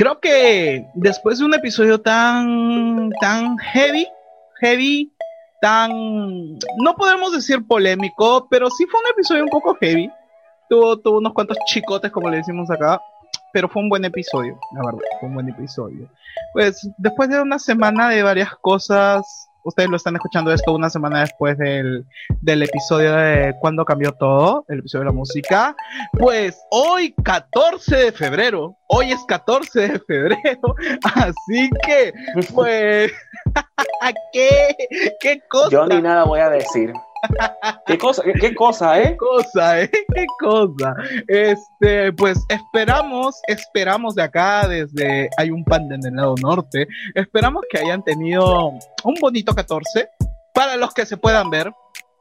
creo que después de un episodio tan, tan heavy, heavy, tan, no podemos decir polémico, pero sí fue un episodio un poco heavy. Tuvo, tuvo unos cuantos chicotes, como le decimos acá, pero fue un buen episodio, la verdad, fue un buen episodio. Pues después de una semana de varias cosas, ustedes lo están escuchando esto una semana después del, del episodio de cuando cambió todo, el episodio de la música. Pues hoy, 14 de febrero, hoy es 14 de febrero, así que, pues, ¿qué, qué cosa? Yo ni nada voy a decir. ¿Qué cosa, qué, cosa, eh? ¿Qué cosa, eh? ¿Qué cosa? Este, pues esperamos, esperamos de acá, desde hay un pan del lado norte, esperamos que hayan tenido un bonito 14 para los que se puedan ver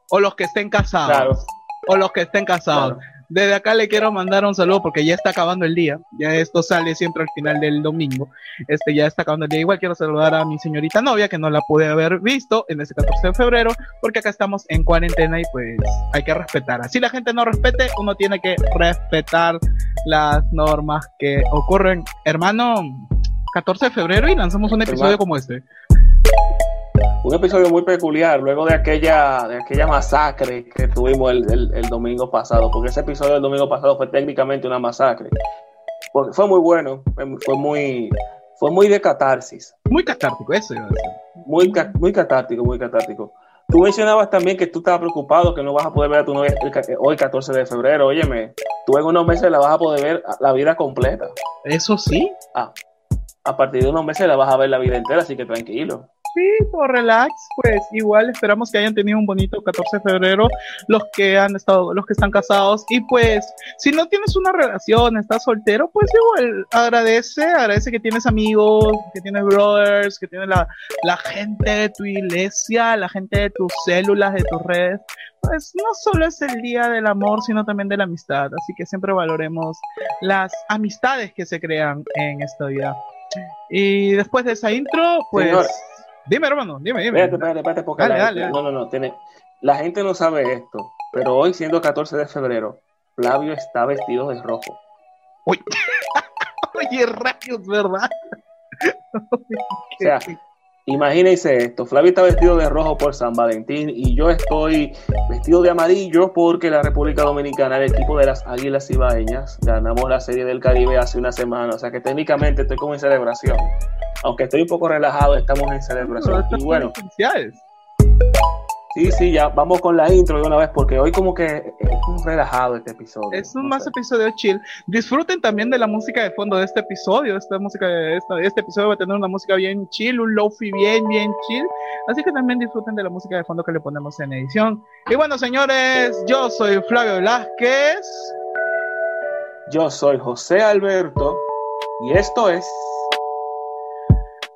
o los que estén casados. O los que estén casados. Desde acá le quiero mandar un saludo porque ya está acabando el día. Ya esto sale siempre al final del domingo. Este ya está acabando el día. Igual quiero saludar a mi señorita novia que no la pude haber visto en ese 14 de febrero porque acá estamos en cuarentena y pues hay que respetar. Así la gente no respete, uno tiene que respetar las normas que ocurren. Hermano, 14 de febrero y lanzamos un episodio como este un episodio muy peculiar luego de aquella, de aquella masacre que tuvimos el, el, domingo pasado, porque ese episodio del domingo pasado fue técnicamente una masacre. fue muy bueno, fue muy, fue muy de catarsis. Muy catártico, eso iba a decir. Muy, muy catártico, muy catártico. Tú mencionabas también que tú estabas preocupado que no vas a poder ver a tu novia hoy 14 de febrero. Óyeme, tú en unos meses la vas a poder ver la vida completa. Eso sí. Ah, a partir de unos meses la vas a ver la vida entera, así que tranquilo. Sí, por relax, pues igual esperamos que hayan tenido un bonito 14 de febrero los que han estado, los que están casados y pues si no tienes una relación, estás soltero, pues igual agradece, agradece que tienes amigos, que tienes brothers, que tienes la, la gente de tu iglesia, la gente de tus células, de tus redes, pues no solo es el día del amor, sino también de la amistad, así que siempre valoremos las amistades que se crean en esta vida. Y después de esa intro, pues... Dime, hermano, dime, dime. Espérate, espérate, espérate, dale, dale, No, no, no. Tiene... La gente no sabe esto, pero hoy, siendo 14 de febrero, Flavio está vestido de rojo. Uy. Oye, rayos, ¿verdad? o sea, imagínense esto: Flavio está vestido de rojo por San Valentín y yo estoy vestido de amarillo porque la República Dominicana, el equipo de las Águilas Ibaeñas, ganamos la Serie del Caribe hace una semana. O sea que técnicamente estoy como en celebración aunque estoy un poco relajado, estamos en celebración. y bueno, sí, sí, ya vamos con la intro de una vez, porque hoy como que es un relajado este episodio. Es un más episodio chill. Disfruten también de la música de fondo de este episodio. Esta música este, este episodio va a tener una música bien chill, un lofi bien, bien chill. Así que también disfruten de la música de fondo que le ponemos en edición. Y bueno, señores, yo soy Flavio Velázquez. Yo soy José Alberto. Y esto es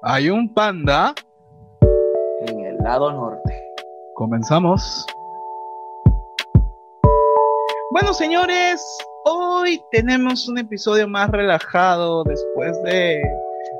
hay un panda en el lado norte. Comenzamos. Bueno, señores, hoy tenemos un episodio más relajado después de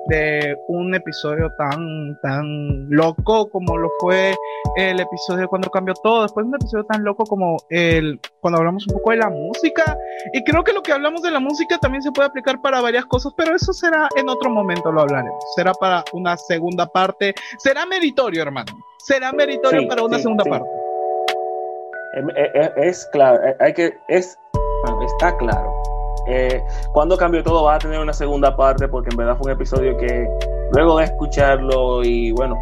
de un episodio tan, tan loco como lo fue el episodio cuando cambió todo, después de un episodio tan loco como el cuando hablamos un poco de la música. Y creo que lo que hablamos de la música también se puede aplicar para varias cosas, pero eso será en otro momento, lo hablaremos. Será para una segunda parte. Será meritorio, hermano. Será meritorio para una segunda parte. Em, eh, eh, es, claro, eh, hay que, es, está claro. Eh, cuando cambió todo va a tener una segunda parte porque en verdad fue un episodio que luego de escucharlo y bueno,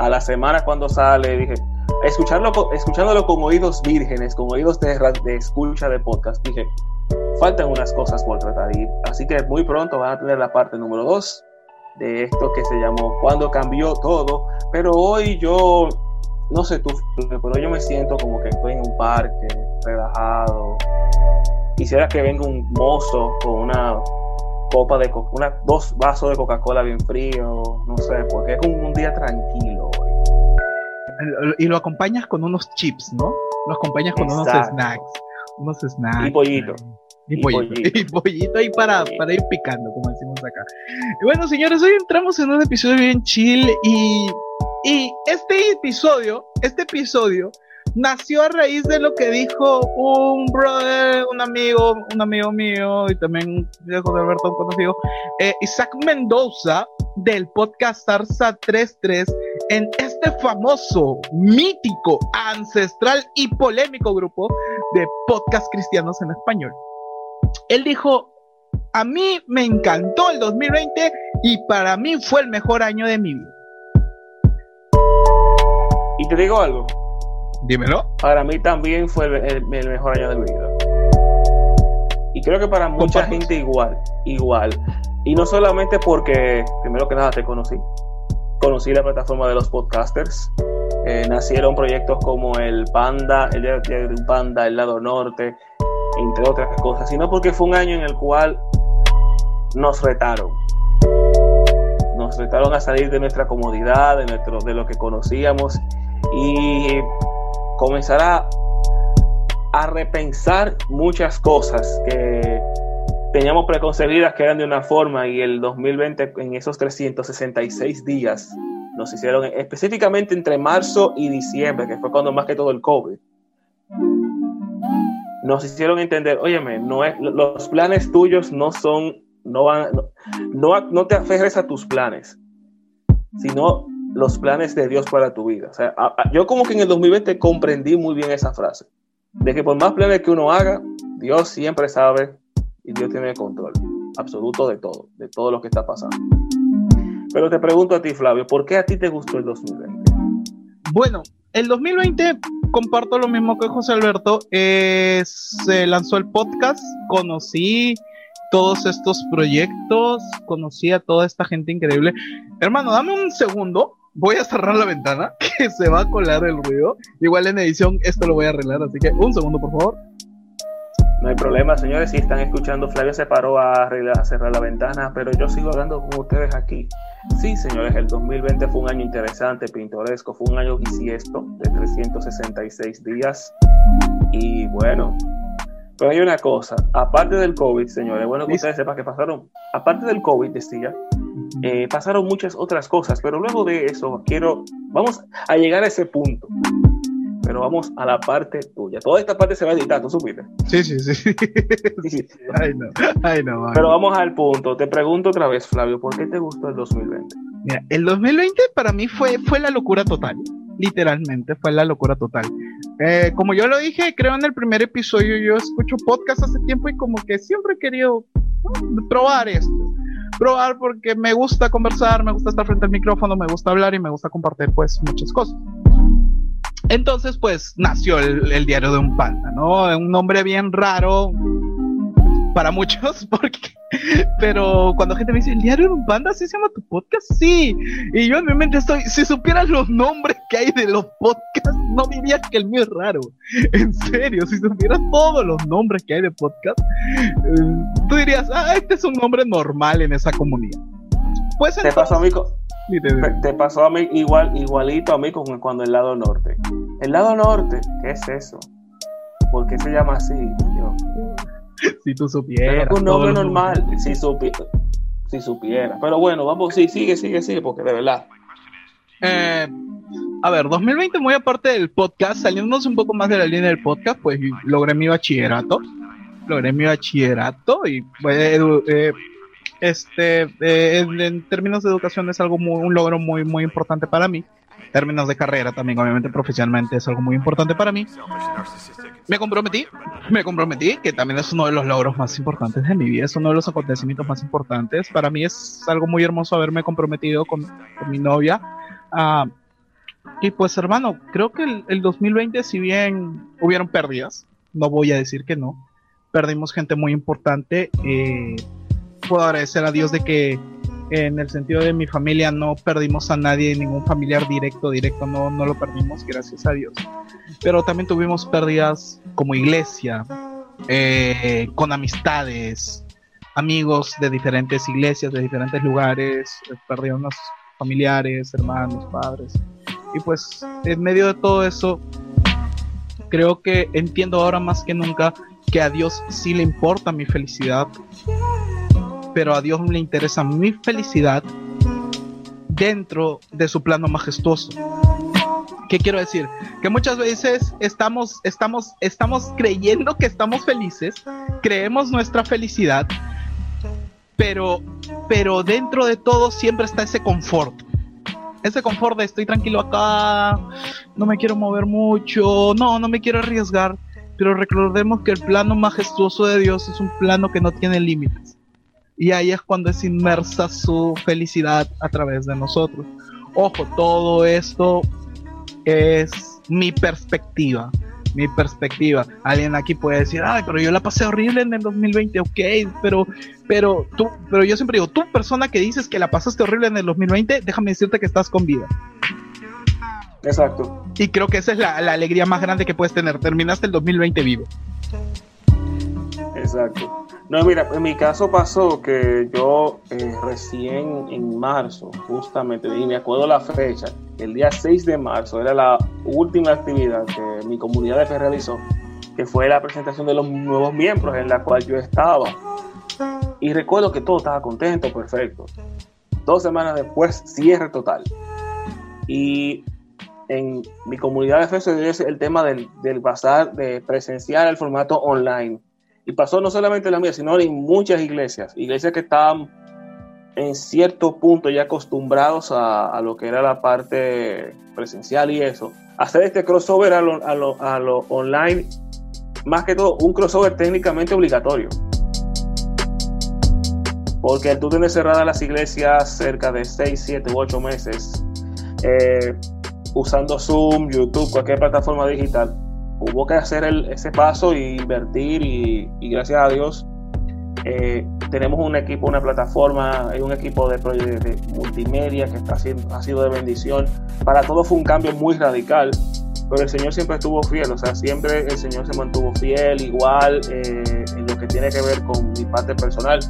a la semana cuando sale dije, escucharlo, escuchándolo con oídos vírgenes, con oídos de, de escucha de podcast, dije, faltan unas cosas por tratar y así que muy pronto van a tener la parte número 2 de esto que se llamó Cuando cambió todo, pero hoy yo no sé tú, pero yo me siento como que estoy en un parque, relajado, quisiera que venga un mozo con una copa de una, dos vasos de Coca-Cola bien frío, no sé, porque es como un día tranquilo. Y lo acompañas con unos chips, ¿no? Lo acompañas con unos snacks. Unos snacks. Y pollito. Y, pollito. Y pollito ahí para, para ir picando, como acá. Y bueno, señores, hoy entramos en un episodio bien chill y, este episodio, este episodio nació a raíz de lo que dijo un brother, un amigo, un amigo mío y también José Alberto, un conocido, eh, Isaac Mendoza del podcast Arsa 33 en este famoso, mítico, ancestral y polémico grupo de podcast cristianos en español. Él dijo, a mí me encantó el 2020 y para mí fue el mejor año de mi vida. Y te digo algo. Dímelo. Para mí también fue el, mejor año de mi vida. Y creo que para mucha gente igual, igual. Y no solamente porque, primero que nada, te conocí. Conocí la plataforma de los podcasters. Eh, nacieron proyectos como el Panda, el de Panda, el Lado Norte, entre otras cosas, sino porque fue un año en el cual nos retaron. Nos retaron a salir de nuestra comodidad, de, nuestro, de lo que conocíamos y comenzar a, repensar muchas cosas que teníamos preconcebidas que eran de una forma y el 2020 en esos 366 días nos hicieron específicamente entre marzo y diciembre, que fue cuando más que todo el COVID, nos hicieron entender, óyeme, no es, los planes tuyos no son, no van, no, no, te aferres a tus planes, sino los planes de Dios para tu vida. O sea, yo como que en el 2020 comprendí muy bien esa frase, de que por más planes que uno haga, Dios siempre sabe y Dios tiene el control absoluto de todo, de todo lo que está pasando. Pero te pregunto a ti, Flavio, ¿por qué a ti te gustó el 2020? Bueno, el 2020 comparto lo mismo que José Alberto. se lanzó el podcast, conocí todos estos proyectos, conocí a toda esta gente increíble. Hermano, dame un segundo. Voy a cerrar la ventana, que se va a colar el ruido. Igual en edición esto lo voy a arreglar, así que un segundo, por favor. No hay problema, señores, si están escuchando, Flavio se paró a, arreglar, a cerrar la ventana, pero yo sigo hablando con ustedes aquí. Sí, señores, el 2020 fue un año interesante, pintoresco, fue un año bisiesto de 366 días. Y bueno, pero hay una cosa, aparte del COVID, señores, bueno que ustedes sepan que pasaron, aparte del COVID, decía, eh, pasaron muchas otras cosas, pero luego de eso quiero, vamos a llegar a ese punto pero vamos a la parte tuya. Toda esta parte se va a editar, ¿tú supiste? Sí, sí, sí. Ay, no. Ay, no. Pero vamos al punto. Te pregunto otra vez, Flavio, ¿por qué te gustó el 2020? Mira, el 2020 para mí fue, fue la locura total. Literalmente fue la locura total. Eh, como yo lo dije, creo en el primer episodio, yo escucho podcast hace tiempo y como que siempre he querido probar esto probar porque me gusta conversar, me gusta estar frente al micrófono, me gusta hablar y me gusta compartir pues muchas cosas. Entonces, pues nació el, diario de un panda, ¿no? Un nombre bien raro para muchos, porque, pero cuando gente me dice, ¿el diario de un panda así se llama tu podcast? Sí. Y yo en mi mente estoy, si supieras los nombres que hay de los podcasts, no dirías que el mío es raro. En serio, si supieras todos los nombres que hay de podcast, eh, tú dirías, ah, este es un nombre normal en esa comunidad. Pues entonces, ¿Te pasó, amigo? Te pasó a mí igual, igualito a mí con cuando el lado norte. El lado norte, ¿qué es eso? ¿Por qué se llama así? Si tú supieras. un nombre normal, si, supiera, si supiera. Pero bueno, vamos, sí, sigue, sigue, sigue, porque de verdad. Eh, a ver, 2020, muy aparte del podcast, saliéndonos un poco más de la línea del podcast, pues logré mi bachillerato. Logré mi bachillerato y pues, eh, este, eh, en, términos de educación es algo muy, un logro muy, muy importante para mí. Términos de carrera también, obviamente profesionalmente es algo muy importante para mí. Me comprometí, me comprometí, que también es uno de los logros más importantes de mi vida, es uno de los acontecimientos más importantes. Para mí es algo muy hermoso haberme comprometido con, mi novia. Ah, y pues hermano, creo que el, el 2020, si bien hubieron pérdidas, no voy a decir que no, perdimos gente muy importante. Eh, puedo agradecer a Dios de que en el sentido de mi familia no perdimos a nadie, ningún familiar directo, directo, no, no lo perdimos, gracias a Dios. Pero también tuvimos pérdidas como iglesia, eh, con amistades, amigos de diferentes iglesias, de diferentes lugares, perdimos familiares, hermanos, padres. Y pues en medio de todo eso, creo que entiendo ahora más que nunca que a Dios sí le importa mi felicidad pero a Dios le interesa mi felicidad dentro de su plano majestuoso, ¿Qué quiero decir? Que muchas veces estamos, estamos, estamos creyendo que estamos felices, creemos nuestra felicidad, pero, pero dentro de todo siempre está ese confort. Ese confort de estoy tranquilo acá, no me quiero mover mucho, no, no me quiero arriesgar, pero recordemos que el plano majestuoso de Dios es un plano que no tiene límites. Y ahí es cuando es inmersa su felicidad a través de nosotros. Ojo, todo esto es mi perspectiva. Mi perspectiva. Alguien aquí puede decir, ay, pero yo la pasé horrible en el 2020, ok, pero, pero tú, pero yo siempre digo, tú persona que dices que la pasaste horrible en el 2020, déjame decirte que estás con vida. Exacto. Y creo que esa es la, la alegría más grande que puedes tener. Terminaste el 2020 vivo. Exacto. No, mira, en mi caso pasó que yo eh, recién en marzo, justamente, y me acuerdo la fecha, el día 6 de marzo era la última actividad que mi comunidad de fe realizó, que fue la presentación de los nuevos miembros en la cual yo estaba. Y recuerdo que todo estaba contento, perfecto. Dos semanas después, cierre total. Y en mi comunidad de fe se dio el tema del, del pasar de presenciar el formato online y pasó no solamente en la mía, sino en muchas iglesias, iglesias que estaban en cierto punto ya acostumbrados a, lo que era la parte presencial y eso. Hacer este crossover a lo, a lo, a lo online, más que todo un crossover técnicamente obligatorio. Porque tú tienes cerradas las iglesias cerca de 6, 7 u 8 meses, eh, usando Zoom, YouTube, cualquier plataforma digital hubo que hacer ese paso e invertir y, gracias a Dios eh, tenemos un equipo, una plataforma, un equipo de, de, multimedia que está ha sido de bendición. Para todos fue un cambio muy radical, pero el Señor siempre estuvo fiel, o sea, siempre el Señor se mantuvo fiel, igual eh, en lo que tiene que ver con mi parte personal.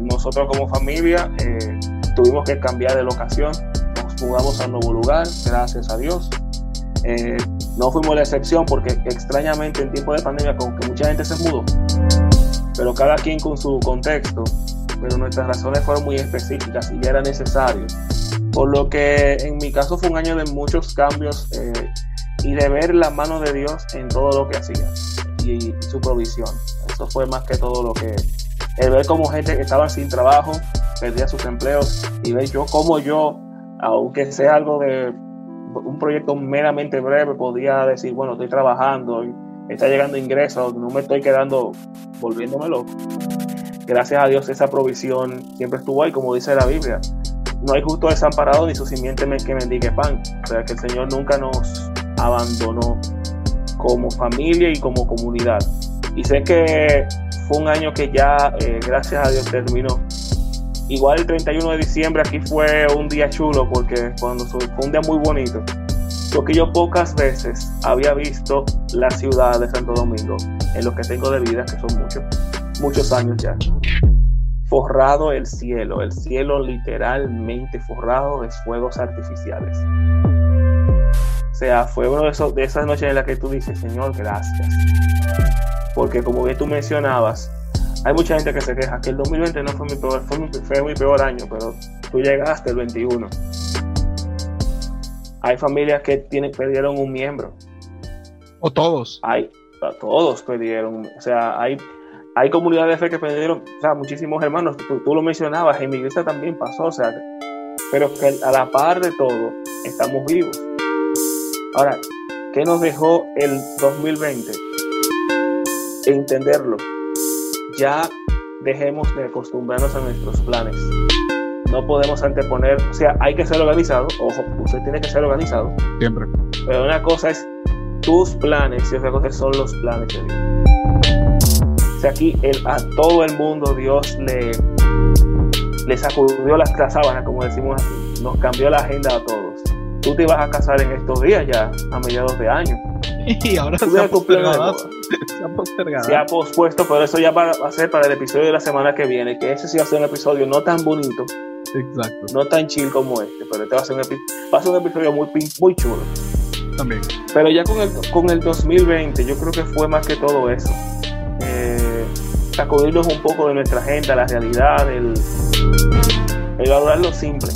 Nosotros como familia eh, tuvimos que cambiar de locación, nos mudamos a un nuevo lugar, gracias a Dios. Eh, no fuimos la excepción porque extrañamente en tiempo de pandemia como que mucha gente se mudó, pero cada quien con su contexto, pero nuestras razones fueron muy específicas y ya era necesario. Por lo que en mi caso fue un año de muchos cambios eh, y de ver la mano de Dios en todo lo que hacía y, su provisión. Eso fue más que todo lo que... El ver cómo gente estaba sin trabajo perdía sus empleos y ver yo como yo, aunque sea algo de un proyecto meramente breve, podía decir, bueno, estoy trabajando, está llegando ingresos, no me estoy quedando volviéndome loco. Gracias a Dios esa provisión siempre estuvo ahí, como dice la Biblia. No hay justo desamparado ni su simiente que mendigue pan. O sea que el Señor nunca nos abandonó como familia y como comunidad. Y sé que fue un año que ya, eh, gracias a Dios, terminó Igual el 31 de diciembre aquí fue un día chulo porque cuando fue un día muy bonito. Porque yo pocas veces había visto la ciudad de Santo Domingo en lo que tengo de vida, que son muchos, muchos años ya. Forrado el cielo, el cielo literalmente forrado de fuegos artificiales. O sea, fue uno de, de esas noches en las que tú dices, Señor, gracias. Porque como bien tú mencionabas, hay mucha gente que se queja que el 2020 no fue mi peor, fue mi, peor año, pero tú llegaste el 21. Hay familias que tienen, perdieron un miembro. O todos. Hay, todos perdieron. O sea, hay, hay comunidades de fe que perdieron, o sea, muchísimos hermanos. Tú, tú lo mencionabas, en mi iglesia también pasó, o sea, pero que a la par de todo, estamos vivos. Ahora, ¿qué nos dejó el 2020? Entenderlo ya dejemos de acostumbrarnos a nuestros planes. No podemos anteponer, o sea, hay que ser organizado, ojo, usted tiene que ser organizado. Siempre. Pero una cosa es tus planes y otra cosa son los planes de Dios. O sea, aquí el, a todo el mundo Dios le, le sacudió las sábanas, como decimos aquí, nos cambió la agenda a todos. Tú te ibas a casar en estos días ya, a mediados de año y ahora se ha, postergado, se ha pospuesto, pero eso ya va a ser para el episodio de la semana que viene, que ese sí va a ser un episodio no tan bonito, Exacto. no tan chill como este, pero este va a ser un, va a ser un episodio muy, muy chulo. También. Pero ya con el, con el 2020, yo creo que fue más que todo eso. Eh, sacudirnos un poco de nuestra agenda, la realidad, el, el valorar lo simple,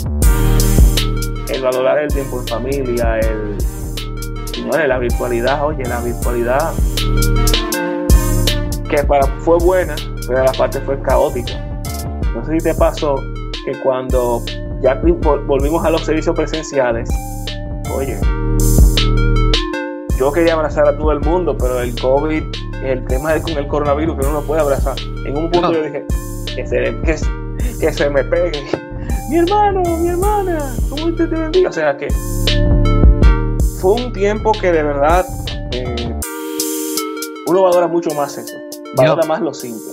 el valorar el tiempo en familia, el Vale, la virtualidad, oye, la virtualidad que para, fue buena, pero la parte fue caótica. No sé si te pasó que cuando ya volvimos a los servicios presenciales, oye, yo quería abrazar a todo el mundo, pero el COVID, el tema de con el coronavirus, que uno no puede abrazar. En un punto yo dije, que se, que, se me pegue. Mi hermano, mi hermana, ¿cómo te, te bendiga? O sea que fue un tiempo que de verdad eh, uno valora mucho más eso, valora más lo simple.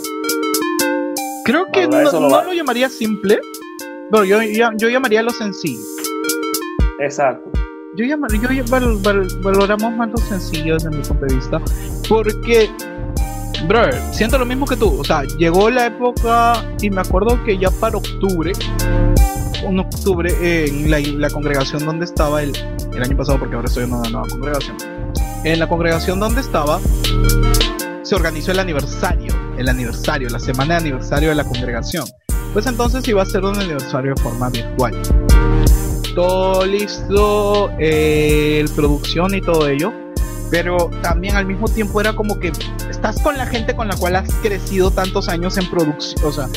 Creo que no, lo, llamaría simple, pero yo, yo, llamaría lo sencillo. Exacto. Yo, llamaría, yo valoramos más lo sencillo desde mi punto de vista, porque Brother, siento lo mismo que tú. O sea, llegó la época y me acuerdo que ya para octubre, en octubre, en la, congregación donde estaba el, el, año pasado, porque ahora estoy en una nueva congregación. En la congregación donde estaba, se organizó el aniversario, el aniversario, la semana de aniversario de la congregación. Pues entonces iba a ser un aniversario de forma virtual. Todo listo, eh, producción y todo ello pero también al mismo tiempo era como que estás con la gente con la cual has crecido tantos años en producción, o sea,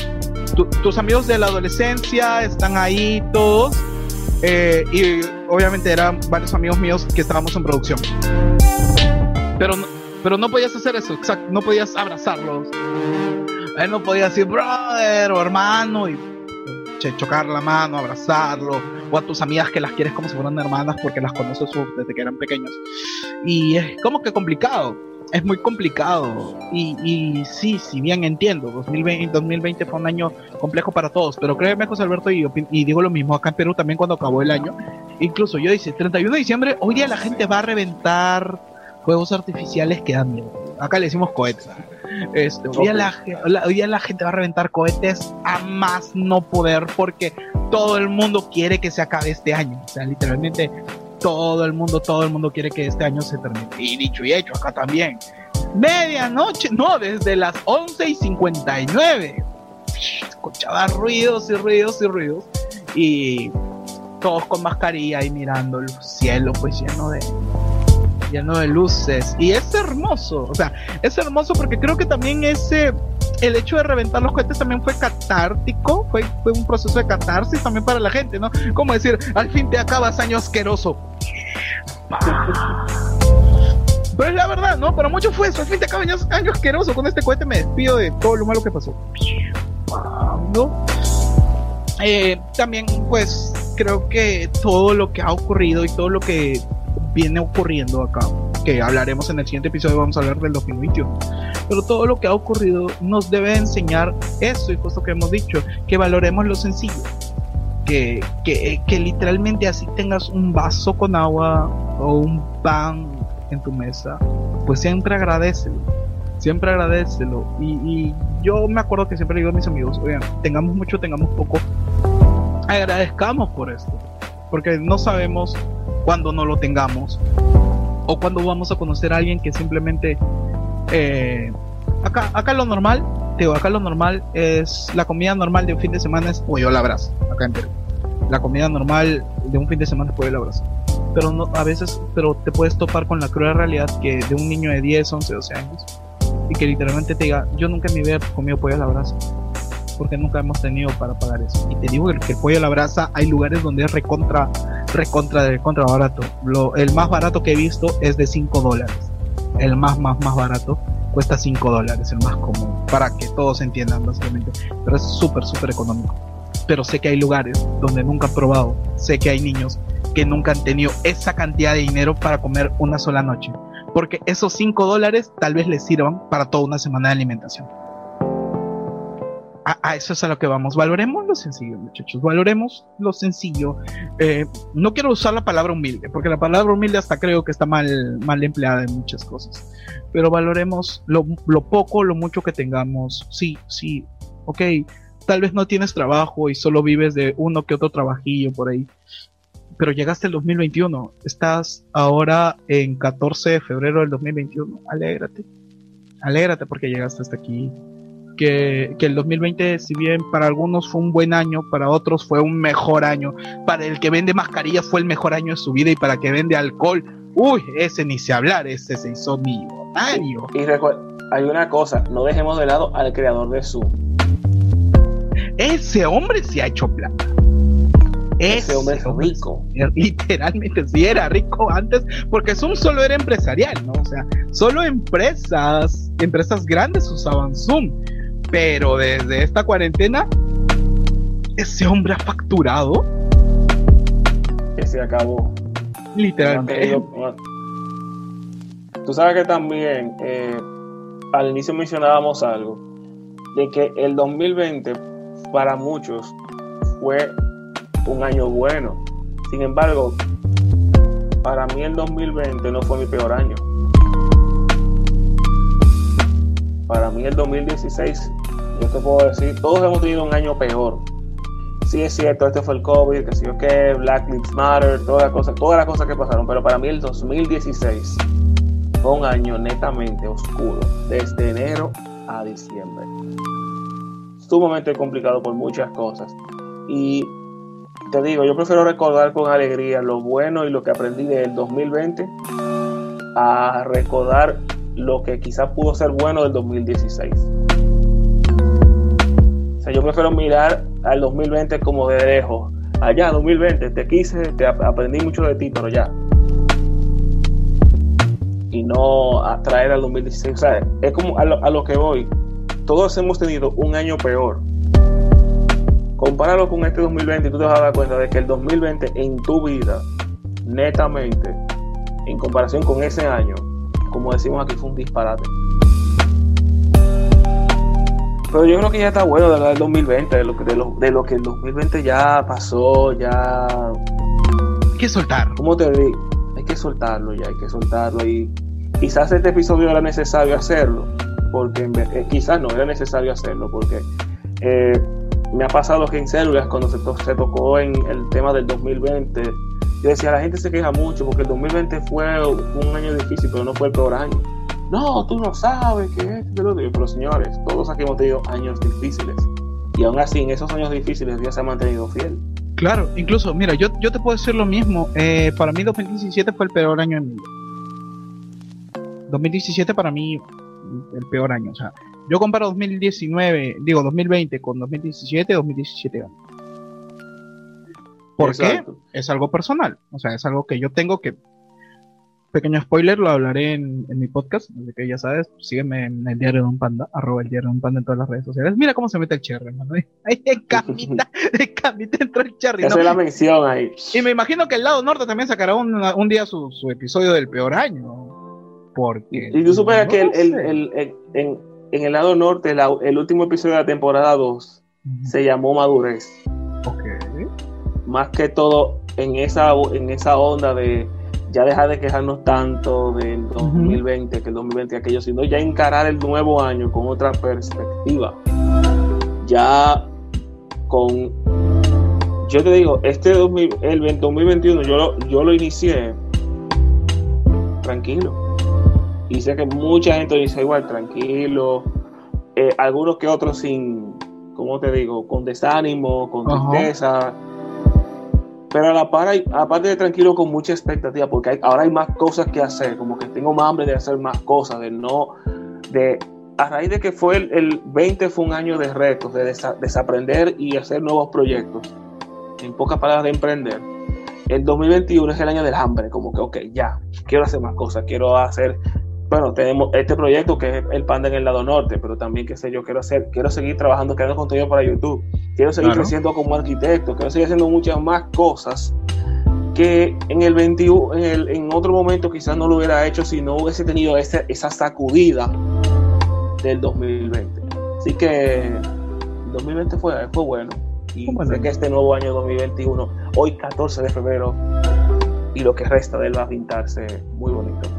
tus amigos de la adolescencia están ahí todos, eh, y obviamente eran varios amigos míos que estábamos en producción. Pero no, pero no podías hacer eso, no podías abrazarlos. Él no podía decir brother o hermano y chocar la mano, abrazarlo, o a tus amigas que las quieres como si fueran hermanas porque las conoces desde que eran pequeños. Y es como que complicado, es muy complicado. Y, y sí, si bien entiendo, 2020, 2020 fue un año complejo para todos, pero créeme, José Alberto, y, y digo lo mismo acá en Perú también cuando acabó el año. Incluso yo dice, 31 de diciembre, hoy día la gente va a reventar juegos artificiales que dan miedo. Acá le decimos cohetes. Este, hoy, día la, la gente va a reventar cohetes a más no poder porque todo el mundo quiere que se acabe este año. O sea, literalmente todo el mundo, todo el mundo quiere que este año se termine. Y dicho y hecho, acá también. Medianoche, no, desde las 11 y 59. Escuchaba ruidos y ruidos y ruidos. Y todos con mascarilla y mirando el cielo pues lleno de lleno de luces y es hermoso, o sea, es hermoso porque creo que también ese el hecho de reventar los cohetes también fue catártico, fue, fue un proceso de catarsis también para la gente, ¿no? Como decir, al fin te acabas año asqueroso. Pero es la verdad, ¿no? Para muchos fue eso, al fin te acabas año, asqueroso, con este cohete me despido de todo lo malo que pasó. ¿No? Eh, también pues creo que todo lo que ha ocurrido y todo lo que viene ocurriendo acá, que hablaremos en el siguiente episodio, vamos a hablar del 2021. Pero todo lo que ha ocurrido nos debe enseñar eso y justo que hemos dicho, que valoremos lo sencillo. Que, que, que literalmente así tengas un vaso con agua o un pan en tu mesa, pues siempre agradecelo. Siempre agradecelo. Y, y yo me acuerdo que siempre digo a mis amigos, oigan, tengamos mucho, tengamos poco, agradezcamos por esto. Porque no sabemos cuando no lo tengamos o cuando vamos a conocer a alguien que simplemente eh, acá acá lo normal digo acá lo normal es la comida normal de un fin de semana es pollo a la brasa acá en Perú la comida normal de un fin de semana la brasa pero no, a veces pero te puedes topar con la cruel realidad que de un niño de 10 11 12 años y que literalmente te diga yo nunca en mi vida he comido pollo a la brasa porque nunca hemos tenido para pagar eso. Y te digo que el pollo a la hay lugares donde es recontra, recontra, recontra barato. Lo, el más barato que he visto es de 5 dólares. El más, más, más barato cuesta 5 dólares, el más común, para que todos entiendan básicamente. Pero es súper, súper económico. Pero sé que hay lugares donde nunca he probado. Sé que hay niños que nunca han tenido esa cantidad de dinero para comer una sola noche. Porque esos 5 dólares tal vez les sirvan para toda una semana de alimentación a, eso es a lo que vamos. Valoremos lo sencillo, muchachos. Valoremos lo sencillo. Eh, no quiero usar la palabra humilde, porque la palabra humilde hasta creo que está mal, mal empleada en muchas cosas. Pero valoremos lo, lo poco, lo mucho que tengamos. Sí, sí, ok. Tal vez no tienes trabajo y solo vives de uno que otro trabajillo por ahí. Pero llegaste el 2021. Estás ahora en 14 de febrero del 2021. Alégrate. Alégrate porque llegaste hasta aquí que, el 2020, si bien para algunos fue un buen año, para otros fue un mejor año. Para el que vende mascarillas fue el mejor año de su vida y para el que vende alcohol uy, ese ni se hablar, ese se hizo millonario. Y, y hay una cosa, no dejemos de lado al creador de Zoom. Ese hombre se ha hecho plata. Ese, hombre es rico. Literalmente, sí era rico antes, porque Zoom solo era empresarial, ¿no? O sea, solo empresas, empresas grandes usaban Zoom. Pero desde esta cuarentena, ese hombre ha facturado. Que se acabó. Literalmente. Tú sabes que también eh, al inicio mencionábamos algo de que el 2020 para muchos fue un año bueno. Sin embargo, para mí el 2020 no fue mi peor año. Para mí el 2016, yo te puedo decir, todos hemos tenido un año peor. Sí es cierto, este fue el COVID, que sí o qué, Black Lives Matter, todas las cosas, todas las cosas que pasaron, pero para mí el 2016 fue un año netamente oscuro, desde enero a diciembre. Sumamente complicado por muchas cosas. Y te digo, yo prefiero recordar con alegría lo bueno y lo que aprendí del 2020 a recordar lo que quizás pudo ser bueno del 2016. O sea, yo prefiero mirar al 2020 como de lejos. Allá, 2020, te quise, te aprendí mucho de ti, pero ya. Y no atraer al 2016. O sea, es como a lo, a lo que voy. Todos hemos tenido un año peor compáralo con este 2020 y tú te vas a dar cuenta de que el 2020 en tu vida, netamente, en comparación con ese año, como decimos aquí, fue un disparate. Pero yo creo que ya está bueno de hablar del 2020, de lo, de, lo, de lo que el 2020 ya pasó, ya... Hay que soltar. ¿Cómo te digo? Hay que soltarlo ya, hay que soltarlo. Y quizás este episodio era necesario hacerlo, porque eh, quizás no era necesario hacerlo, porque eh, me ha pasado que en células, cuando se, se, tocó en el tema del 2020, yo decía, la gente se queja mucho porque el 2020 fue un año difícil, pero no fue el peor año. No, tú no sabes que es, pero, pero señores, todos aquí hemos tenido años difíciles. Y aún así, en esos años difíciles, Dios se ha mantenido fiel. Claro, incluso, mira, yo, yo te puedo decir lo mismo. Eh, para mí 2017 fue el peor año en mi vida. 2017 para mí el peor año. O sea, yo comparo 2019, digo 2020 con 2017, 2017 ganó. ¿Por qué? Es algo personal. O sea, es algo que yo tengo que. Pequeño spoiler, lo hablaré en, mi podcast. Así que ya sabes, sígueme en el diario de un panda, arroba el diario de un panda en todas las redes sociales. Mira cómo se mete el cherry, hermano. Ahí en camita, en camita entró el cherry. Es la mención ahí. Y me imagino que el lado norte también sacará un, día su, episodio del peor año. Porque. Y tú superas que el, en, en el lado norte, el último episodio de la temporada 2 se llamó Madurez. Más que todo en esa, en esa onda de ya dejar de quejarnos tanto del 2020, que el 2020 aquello, sino ya encarar el nuevo año con otra perspectiva. Ya con, yo te digo, este el 2021 yo lo, yo lo inicié tranquilo y sé que mucha gente dice igual, tranquilo. Eh, algunos que otros sin, ¿cómo te digo? Con desánimo, con tristeza. Pero a la par, aparte de tranquilo, con mucha expectativa, porque ahora hay más cosas que hacer, como que tengo más hambre de hacer más cosas, de no, de, a raíz de que fue el, 20 fue un año de retos, de desaprender y hacer nuevos proyectos, en pocas palabras de emprender. El 2021 es el año del hambre, como que, ok, ya, quiero hacer más cosas, quiero hacer bueno, tenemos este proyecto que es el Panda en el lado norte, pero también, qué sé yo, quiero hacer, quiero seguir trabajando, creando contenido para YouTube, quiero seguir creciendo como arquitecto, quiero seguir haciendo muchas más cosas que en el 21, en, el, en otro momento quizás no lo hubiera hecho si no hubiese tenido ese, esa sacudida del 2020. Así que el 2020 fue, fue bueno. Y sé que este nuevo año 2021, hoy 14 de febrero, y lo que resta de él va a pintarse muy bonito.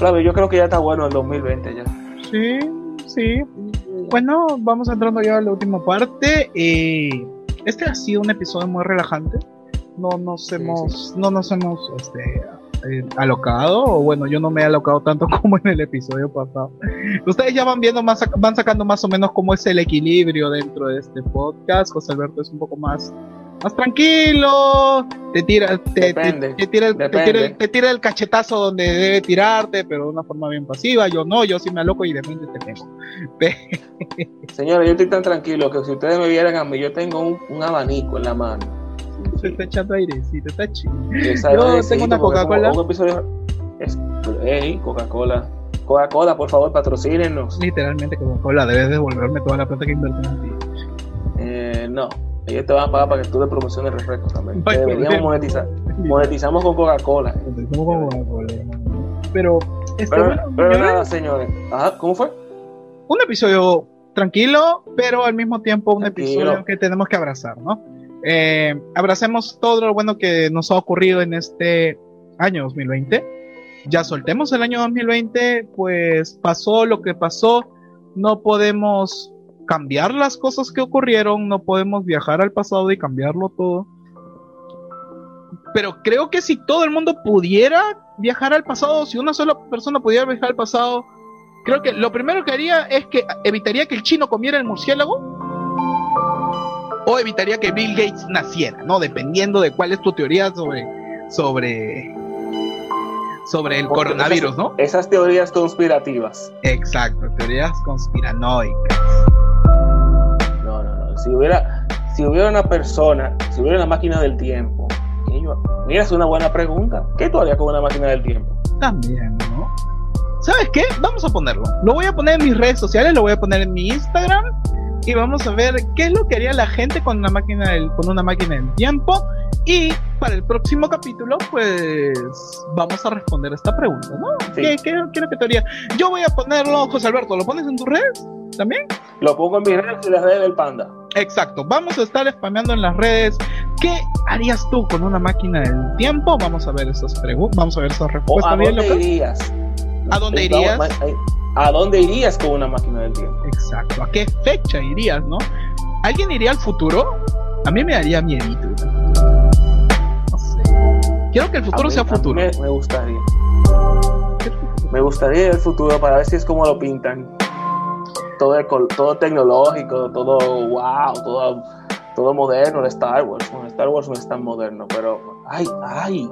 Claro, yo creo que ya está bueno el 2020 ya. Sí, sí. Bueno, vamos entrando ya a la última parte. Eh, este ha sido un episodio muy relajante. No nos hemos, no nos hemos este, eh, alocado, o bueno, yo no me he alocado tanto como en el episodio pasado. Ustedes ya van viendo más, van sacando más o menos cómo es el equilibrio dentro de este podcast. José Alberto es un poco más más tranquilo, te tira, te, te, Depende, te tira, el- te tira el- te tira el cachetazo donde debe tirarte, pero de una forma bien pasiva. Yo no, yo sí me aloco y de repente te pego. Señores, yo estoy tan tranquilo que si ustedes me vieran a mí, yo tengo un, un abanico en la mano. Se está echando airecito, está chido. Yo tengo una Coca-Cola. Ey, Coca-Cola. Coca-Cola, por favor, patrocínenos. Literalmente, Coca-Cola, debes devolverme toda la plata que invertí en ti. Eh, no, ellos te van a pagar para que tú le promociones refrescos también. Ay, Deberíamos joder. monetizar. Monetizamos con Coca-Cola. Empezamos con Coca-Cola, hermano. Pero, este, Pero, bueno, pero señores, nada, señores. Ajá, ¿cómo fue? un episodio tranquilo, pero al mismo tiempo un Tranquilo. episodio que tenemos que abrazar, ¿no? Eh, abracemos todo lo bueno que nos ha ocurrido en este año 2020. Ya soltemos el año 2020, pues pasó lo que pasó. No podemos cambiar las cosas que ocurrieron, no podemos viajar al pasado y cambiarlo todo. Pero creo que si todo el mundo pudiera viajar al pasado, si una sola persona pudiera viajar al pasado, creo que lo primero que haría es que evitaría que el chino comiera el murciélago o evitaría que Bill Gates naciera, ¿no? Dependiendo de cuál es tu teoría sobre sobre sobre el Porque coronavirus, esas- ¿no? Esas teorías conspirativas. Exacto, teorías conspiranoicas. Si hubiera, si hubiera una persona, si hubiera una máquina del tiempo, ¿qué yo- mira, es una buena pregunta. ¿Qué tú harías con una máquina del tiempo? También, ¿no? ¿Sabes qué? Vamos a ponerlo. Lo voy a poner en mis redes sociales, lo voy a poner en mi Instagram y vamos a ver qué es lo que haría la gente con una máquina del, con una máquina del tiempo. Y para el próximo capítulo, pues vamos a responder esta pregunta, ¿no? Sí. ¿Qué, qué, qué es lo que te haría? Yo voy a ponerlo, José Alberto, ¿lo pones en tus redes también? Lo pongo en mis redes y las redes del panda. Exacto, vamos a estar spameando en las redes. ¿Qué harías tú con una máquina del tiempo? Vamos a ver esas preguntas, vamos a ver esas ¿O respuestas a dónde irías? ¿A dónde irías? ma- ¿A dónde irías con una máquina del tiempo? Exacto, ¿a qué fecha irías, no? ¿Alguien iría al futuro? A mí me daría miedito. ¿no? Sé. Quiero que el futuro mí- sea futuro. Me, me gustaría. Me gustaría al futuro para ver si es como lo pintan. Todo, todo tecnológico, todo wow, todo, todo moderno de Star Wars. Bueno, Star Wars no es tan moderno, pero ay, ay.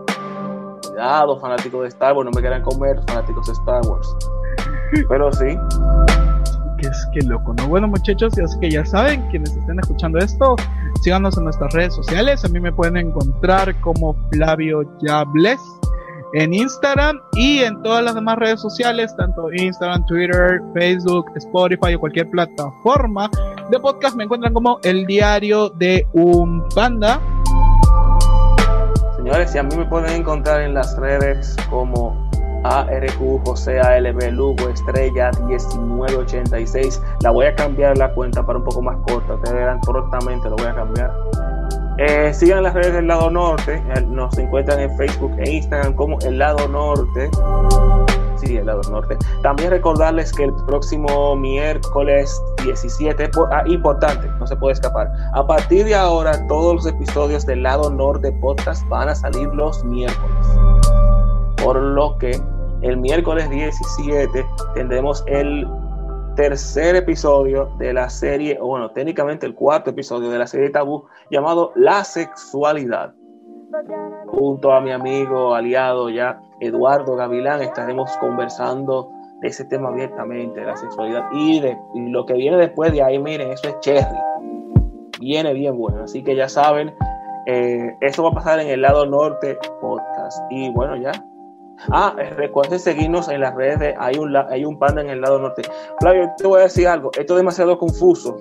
Cuidado, fanáticos de Star Wars, no me quieran comer, fanáticos de Star Wars. Pero sí, Que es que loco, ¿no? Bueno, muchachos, así que ya saben, quienes estén escuchando esto, síganos en nuestras redes sociales. A mí me pueden encontrar como Flavio Yables en Instagram y en todas las demás redes sociales, tanto Instagram, Twitter, Facebook, Spotify o cualquier plataforma de podcast. Me encuentran como el diario de un panda. señores, si a mí me pueden encontrar en las redes como ARQ José ALB Lugo Estrella 1986, la voy a cambiar la cuenta para un poco más corta. Ustedes verán correctamente, lo voy a cambiar. Eh, sigan las redes del lado norte, eh, nos encuentran en Facebook e Instagram como el lado norte. Sí, el lado norte. También recordarles que el próximo miércoles 17, por- ah, importante, no se puede escapar. A partir de ahora, todos los episodios del lado norte podcast van a salir los miércoles. Por lo que el miércoles 17 tendremos el tercer episodio de la serie, o bueno, técnicamente el cuarto episodio de la serie Tabú, llamado La Sexualidad. Junto a mi amigo, aliado ya, Eduardo Gavilán, estaremos conversando de ese tema abiertamente, de la sexualidad y de y lo que viene después de ahí, miren, eso es cherry. Viene bien bueno, así que ya saben, eh, eso va a pasar en el lado norte podcast. Y bueno, ya. Ah, eh, recuerden seguirnos en las redes de hay un, hay un panda en el lado norte. Flavio, te voy a decir algo, esto es demasiado confuso.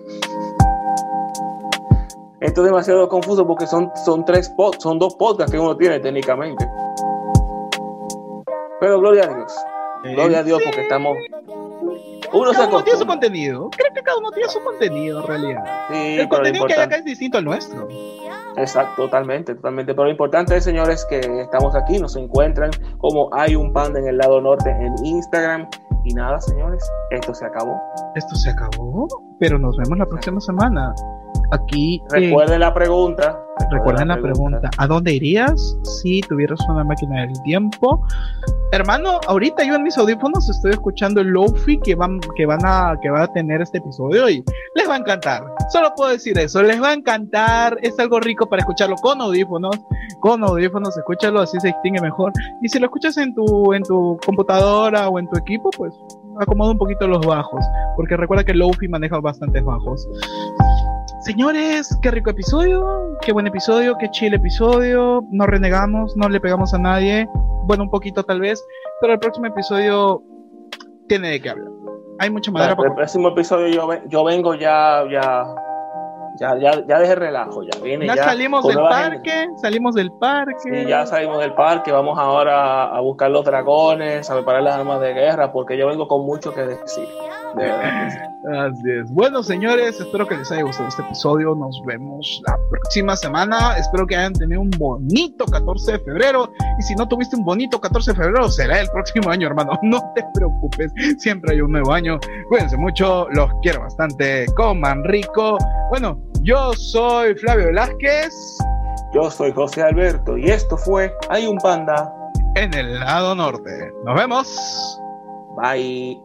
Esto es demasiado confuso porque son, son tres pod- son dos podcasts que uno tiene técnicamente. Pero gloria a Dios. Gloria a Dios porque estamos. Uno Cada uno tiene su contenido. Creo que cada uno tiene su contenido en realidad. Sí, El contenido que hay acá es distinto al nuestro. Exacto, totalmente, totalmente. Pero lo importante es, señores, que estamos aquí, nos encuentran como hay un panda en el lado norte en Instagram. Y nada, señores, esto se acabó. Esto se acabó, pero nos vemos la próxima semana. Aquí. en- Recuerden la pregunta. Recuerden la pregunta, ¿a dónde irías si tuvieras una máquina del tiempo? Hermano, ahorita yo en mis audífonos estoy escuchando el Lofi que van, que van a, que va a tener este episodio y les va a encantar. Solo puedo decir eso, les va a encantar, es algo rico para escucharlo con audífonos, con audífonos, escúchalo, así se distingue mejor. Y si lo escuchas en tu, en tu computadora o en tu equipo, pues acomoda un poquito los bajos, porque recuerda que Lofi maneja bastantes bajos. Señores, qué rico episodio, qué buen episodio, qué chile episodio. No renegamos, no le pegamos a nadie. Bueno, un poquito tal vez, pero el próximo episodio tiene de qué hablar. Hay mucha madera. El, el próximo episodio yo, yo vengo ya, ya ya, ya, ya dejé relajo, ya viene. Ya, salimos del parque, salimos del parque. Sí, ya salimos del parque, vamos ahora a buscar los dragones, a preparar las armas de guerra, porque yo vengo con mucho que decir. Así es. Bueno, señores, espero que les haya gustado este episodio. Nos vemos la próxima semana. Espero que hayan tenido un bonito 14 de febrero. Y si no tuviste un bonito 14 de febrero, será el próximo año, hermano. No te preocupes, siempre hay un nuevo año. Cuídense mucho, los quiero bastante. Coman rico. Bueno, yo soy Flavio Velázquez. Yo soy José Alberto y esto fue Hay un panda en el lado norte. Nos vemos. Bye.